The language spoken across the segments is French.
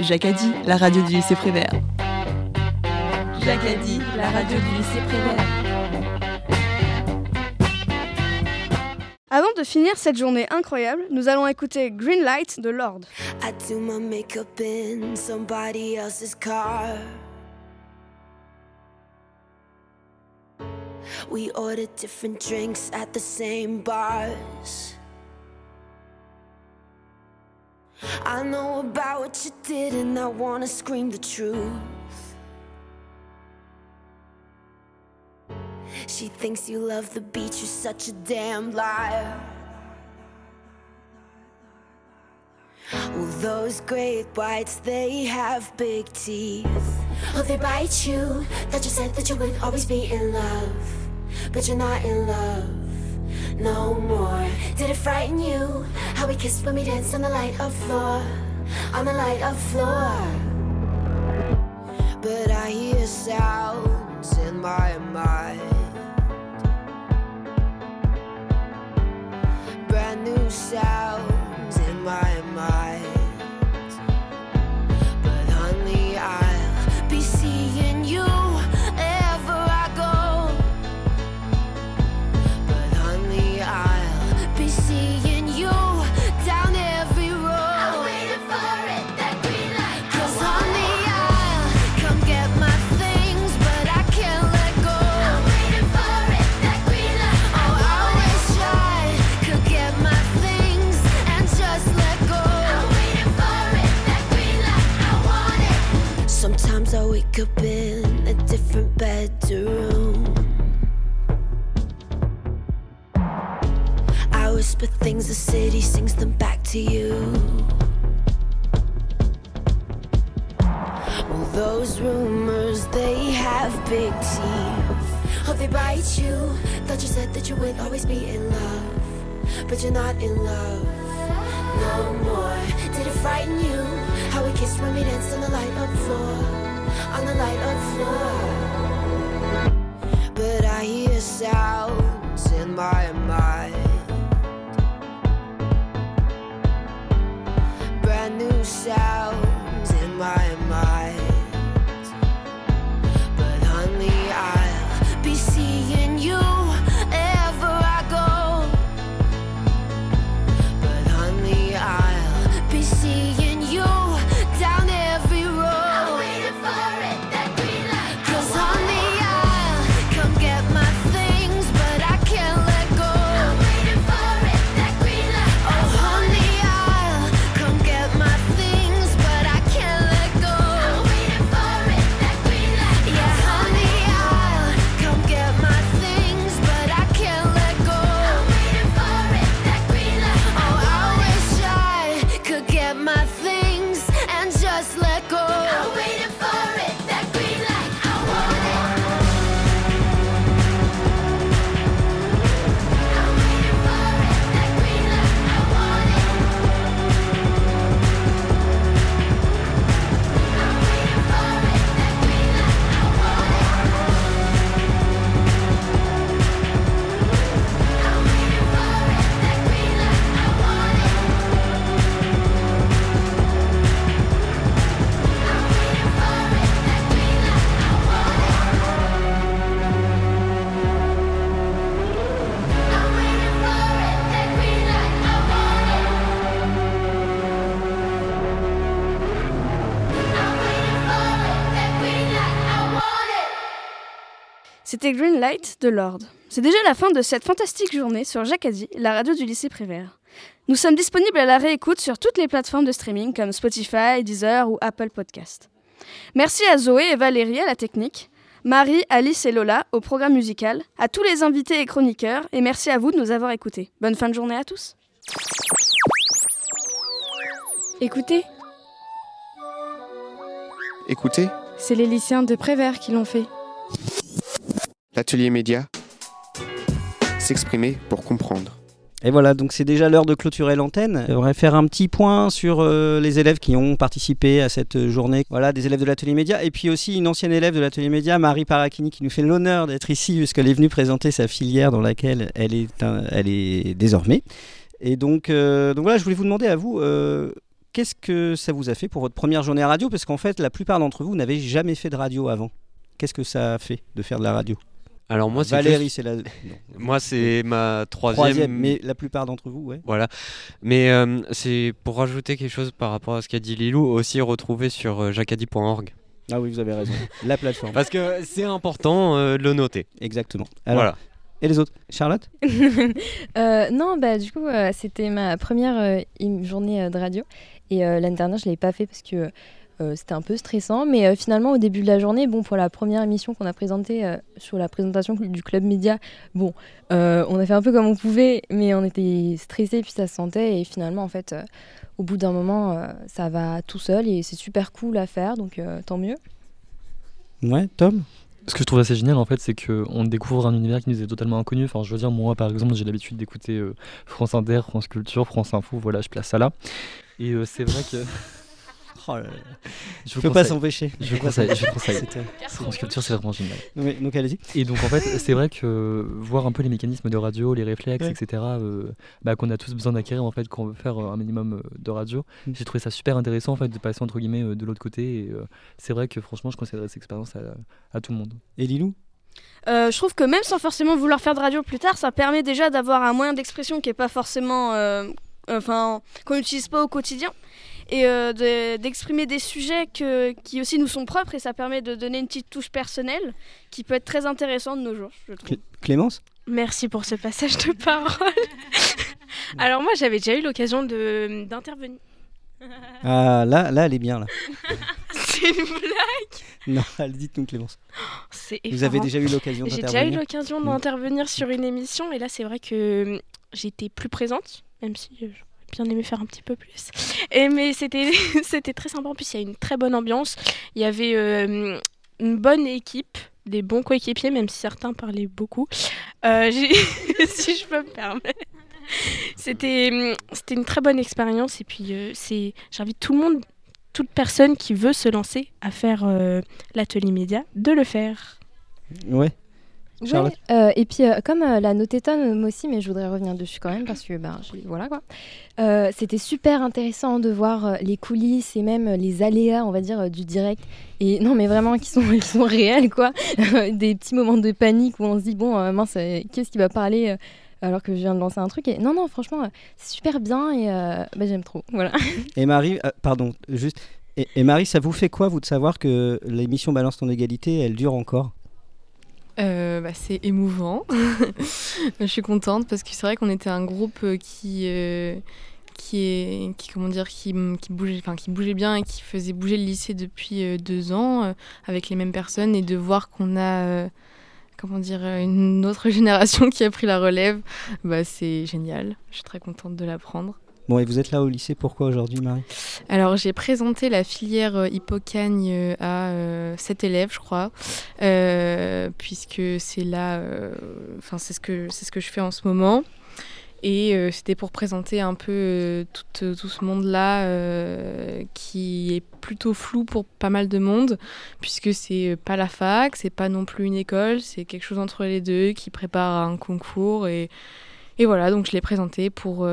Jacadi, la radio du lycée Prévert. Jacadi, la radio du lycée Prévert. Avant de finir cette journée incroyable, nous allons écouter Green Light de Lord. I do my makeup in somebody else's car. We ordered different drinks at the same bars. I know about what you did, and I wanna scream the truth. She thinks you love the beach, you're such a damn liar. Well, those great whites, they have big teeth. Oh, they bite you. That you said that you would always be in love. But you're not in love no more. Did it frighten you? How we kissed when we danced on the light of floor. On the light of floor. But I hear sounds in my mind. Brand new sounds up in a different bedroom. I whisper things, the city sings them back to you. Well, those rumors, they have big teeth. Oh, they bite you. Thought you said that you would always be in love. But you're not in love no more. Did it frighten you? How we kissed when we danced on the light up floor. On the light up floor. But I hear sounds in my mind. C'était Green Light de Lord. C'est déjà la fin de cette fantastique journée sur Jacadi, la radio du lycée Prévert. Nous sommes disponibles à la réécoute sur toutes les plateformes de streaming comme Spotify, Deezer ou Apple Podcast. Merci à Zoé et Valérie à la technique, Marie, Alice et Lola au programme musical, à tous les invités et chroniqueurs et merci à vous de nous avoir écoutés. Bonne fin de journée à tous. Écoutez, Écoutez, c'est les lycéens de Prévert qui l'ont fait. L'atelier média, s'exprimer pour comprendre. Et voilà, donc c'est déjà l'heure de clôturer l'antenne. On va faire un petit point sur euh, les élèves qui ont participé à cette journée. Voilà, des élèves de l'atelier média. Et puis aussi une ancienne élève de l'atelier média, Marie Parakini, qui nous fait l'honneur d'être ici, puisqu'elle est venue présenter sa filière dans laquelle elle est, désormais. Et donc, euh, donc voilà, je voulais vous demander à vous, euh, qu'est-ce que ça vous a fait pour votre première journée à radio? Parce qu'en fait, la plupart d'entre vous n'avaient jamais fait de radio avant. Qu'est-ce que ça a fait de faire de la radio? Alors moi, c'est Valérie, c'est la non, moi c'est ma troisième. troisième, mais la plupart d'entre vous, ouais. Voilà. Mais euh, c'est pour rajouter quelque chose par rapport à ce qu'a dit Lilou, aussi retrouvé sur euh, jacadi.org. Ah oui, vous avez raison. La plateforme. Parce que c'est important euh, de le noter. Exactement. Alors, voilà. Et les autres? Charlotte? Euh, non, bah du coup, euh, c'était ma première euh, journée euh, de radio. Et euh, l'année dernière, je l'avais pas fait parce que euh, c'était un peu stressant. Mais euh, finalement, au début de la journée, bon, pour la première émission qu'on a présentée euh, sur la présentation du club média, bon, euh, on a fait un peu comme on pouvait, mais on était stressé puis ça se sentait. Et finalement, en fait, euh, au bout d'un moment, euh, ça va tout seul et c'est super cool à faire. Donc euh, tant mieux. Ouais, Tom? Ce que je trouve assez génial en fait, c'est qu'on découvre un univers qui nous est totalement inconnu. Enfin, je veux dire, moi par exemple, j'ai l'habitude d'écouter euh, France Inter, France Culture, France Info, voilà, je place ça là. Et euh, c'est vrai que. Oh là là. Je vous peux pas s'empêcher. Je vous conseille, je conseille. France Culture, c'est vraiment génial. Oui, donc allez-y. Et donc en fait, c'est vrai que voir un peu les mécanismes de radio, les réflexes, Ouais. etc., euh, bah, qu'on a tous besoin d'acquérir en fait quand on veut faire un minimum euh, de radio, Mm. j'ai trouvé ça super intéressant en fait de passer entre guillemets euh, de l'autre côté. Et euh, c'est vrai que franchement, je conseillerais cette expérience à, à tout le monde. Et Lilou? Euh, je trouve que même sans forcément vouloir faire de radio plus tard, ça permet déjà d'avoir un moyen d'expression qui est pas forcément, euh, enfin, qu'on n'utilise pas au quotidien, et euh, de- d'exprimer des sujets que, qui aussi nous sont propres, et ça permet de donner une petite touche personnelle qui peut être très intéressante de nos jours, je trouve. Clé- Clémence? Merci pour ce passage de parole. Alors moi, j'avais déjà eu l'occasion de d'intervenir. Ah, là, là, elle est bien, là. C'est une blague. Non, elle dit nous, Clémence. Vous avez déjà eu l'occasion J'ai déjà eu d'intervenir? l'occasion d'intervenir sur une émission et là c'est vrai que j'étais plus présente, même si euh, bien aimé faire un petit peu plus. Mais c'était très sympa. En plus il y a une très bonne ambiance. Il y avait euh, une bonne équipe, des bons coéquipiers, même si certains parlaient beaucoup. Euh, si je peux me permettre. C'était une très bonne expérience et puis euh, j'invite tout le monde, toute personne qui veut se lancer à faire l'atelier média, de le faire. Ouais. Ouais, euh, et puis, euh, comme euh, l'a noté Tom, moi aussi, mais je voudrais revenir dessus quand même, parce que ben, j'ai- voilà quoi. C'était super intéressant de voir les coulisses et même les aléas, on va dire, du direct. Et non, mais vraiment, qui sont, qui sont réels quoi. Des petits moments de panique où on se dit, bon, mince, qu'est-ce qui va parler alors que je viens de lancer un truc. Et non, non, franchement, c'est super bien et bah, j'aime trop. Voilà. Et Marie, pardon, juste. Et, et Marie, ça vous fait quoi, vous, de savoir que l'émission Balance ton égalité, elle dure encore? Euh, bah, c'est émouvant. je suis contente parce que c'est vrai qu'on était un groupe euh, qui, euh, qui, est, qui, comment dire, qui, qui, bougeait, qui bougeait bien et qui faisait bouger le lycée depuis deux ans avec les mêmes personnes et de voir qu'on a comment dire, une autre génération qui a pris la relève, bah, c'est génial. Je suis très contente de l'apprendre. Bon, et vous êtes là au lycée, pourquoi aujourd'hui, Marie? Alors, j'ai présenté la filière euh, hippocagne euh, à euh, 7 élèves, je crois, euh, puisque c'est là, euh, enfin, c'est ce, que, ce que je fais en ce moment. Et c'était pour présenter un peu tout, tout ce monde-là qui est plutôt flou pour pas mal de monde, puisque c'est pas la fac, c'est pas non plus une école, c'est quelque chose entre les deux qui prépare un concours. Et, et voilà, donc je l'ai présenté pour,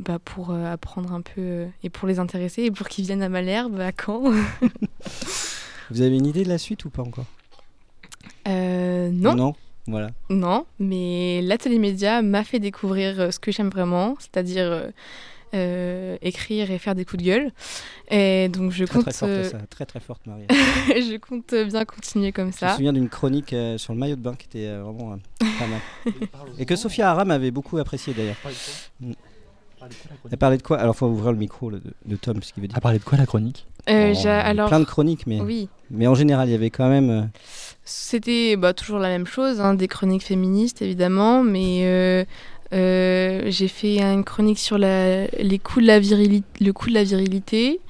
bah, pour euh, apprendre un peu euh, et pour les intéresser et pour qu'ils viennent à Malherbe à Caen. Vous avez une idée de la suite ou pas encore? Euh, non. Non Voilà. Non, mais l'atelier média m'a fait découvrir euh, ce que j'aime vraiment, c'est-à-dire euh, euh, écrire et faire des coups de gueule. Et donc je Très compte, très forte, euh, ça. Très très forte, Marie. je compte euh, bien continuer comme Je me ça. souviens d'une chronique euh, sur le maillot de bain qui était euh, vraiment euh, pas mal. Et que Sophia Aram avait beaucoup apprécié d'ailleurs. Elle parlait de quoi Alors, faut ouvrir le micro là, de, de Tom, ce qu'il veut dire. Elle parlait de quoi la chronique Euh, Oh, il alors, Plein de chroniques, mais, oui. mais en général, il y avait quand même. euh, C'était bah, toujours la même chose, hein, des chroniques féministes évidemment, mais euh, euh, j'ai fait une chronique sur la, les de la virili- le coût de la virilité.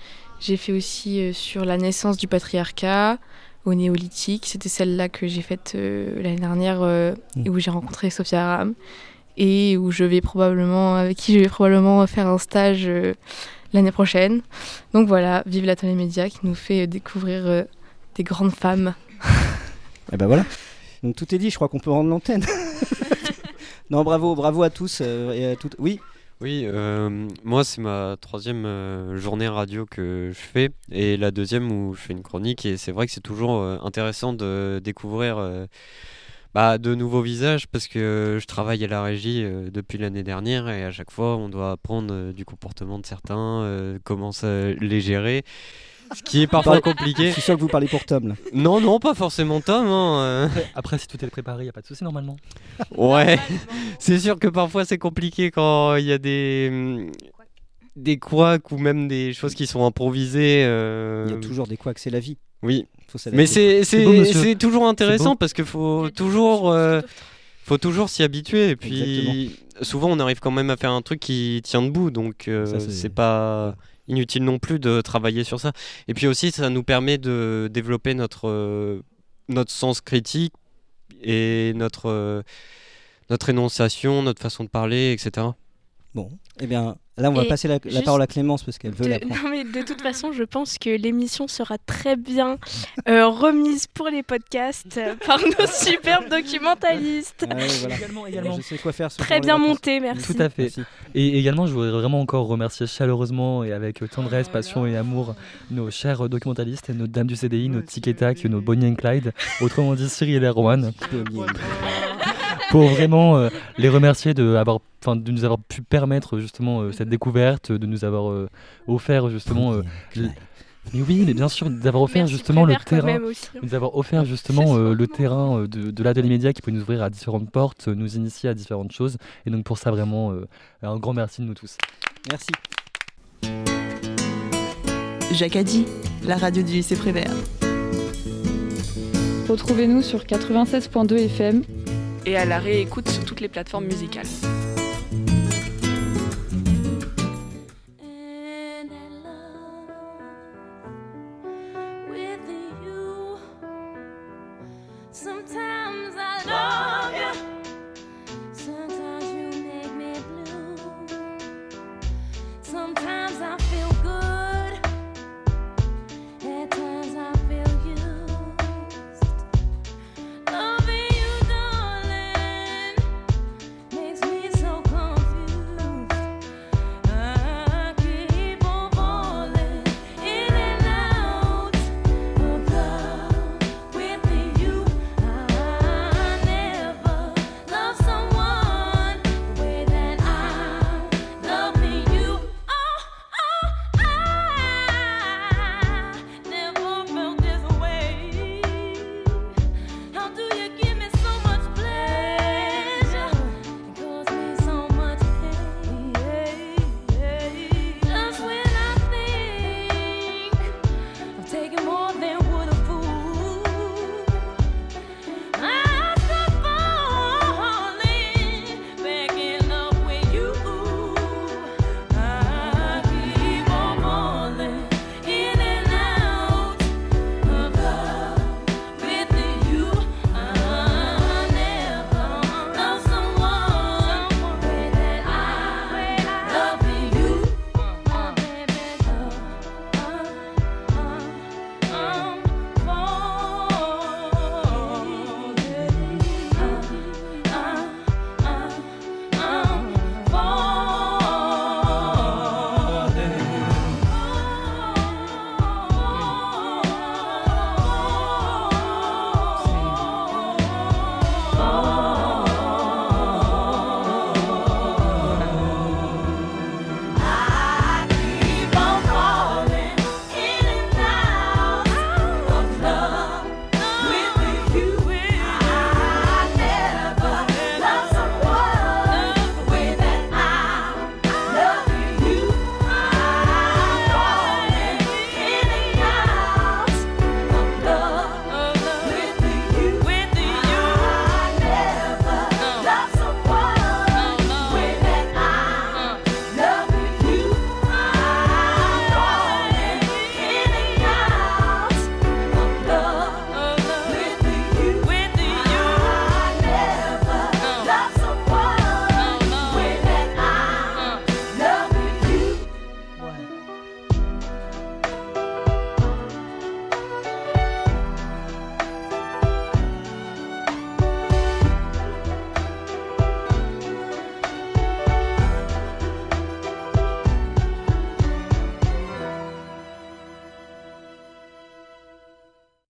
J'ai fait aussi euh, sur la naissance du patriarcat au néolithique. C'était celle-là que j'ai faite euh, l'année dernière et où j'ai rencontré Sophia Aram et où je vais probablement, avec qui je vais probablement faire un stage euh, l'année prochaine. Donc voilà, vive l'atelier média qui nous fait découvrir euh, des grandes femmes. Et ben voilà. Donc tout est dit, je crois qu'on peut rendre l'antenne. Non, bravo, bravo à tous euh, et à toutes. Oui? Oui, euh, moi c'est ma troisième euh, journée radio que je fais et la deuxième où je fais une chronique et c'est vrai que c'est toujours euh, intéressant de découvrir euh, bah, de nouveaux visages parce que je travaille à la régie euh, depuis l'année dernière et à chaque fois on doit apprendre euh, du comportement de certains, euh, comment ça, les gérer. Ce qui est parfois compliqué. Je suis sûr que vous parlez pour Tom là. Non, non, pas forcément Tom. hein, euh. Après, si tout est préparé, il a pas de souci normalement. Ouais, c'est sûr que parfois c'est compliqué quand il y a des hum, des couacs ou même des choses qui sont improvisées. euh, Il y a toujours des couacs, c'est la vie. Oui. Mais c'est toujours intéressant parce qu'il faut toujours euh, faut toujours s'y habituer. Et puis souvent on arrive quand même à faire un truc qui tient debout. Donc euh, c'est pas inutile non plus de travailler sur ça. Et puis aussi ça nous permet de développer notre euh, notre sens critique et notre euh, notre énonciation, notre façon de parler, etc. Bon, eh bien, là, on va Et passer la, parole à Clémence parce qu'elle veut De- la prendre. non mais de toute façon, je pense que l'émission sera très bien euh, remise pour les podcasts euh, par nos superbes documentalistes. Ouais, voilà. Également, également. Je sais quoi faire. Très bien monté, merci. Tout à fait. Merci. Et également, je voudrais vraiment encore remercier chaleureusement et avec tendresse, passion et amour nos chers documentalistes, nos dames du CDI, nos Tic et Tac, nos Bonnie and Clyde, autrement dit Cyril et Erwan, pour vraiment euh, les remercier de, avoir, enfin, de nous avoir pu permettre justement euh, cette découverte, de nous avoir euh, offert justement. euh, mais oui, mais bien sûr, d'avoir offert Merci justement le terrain. hein. Nous avoir offert justement euh, le terrain euh, de, de l'atelier média qui peut nous ouvrir à différentes portes, euh, nous initier à différentes choses. Et donc pour ça, vraiment, euh, un grand merci de nous tous. Merci. Jacques a dit, la radio du lycée Prévert. Retrouvez-nous sur 96.2 FM Et à la réécoute sur toutes les plateformes musicales.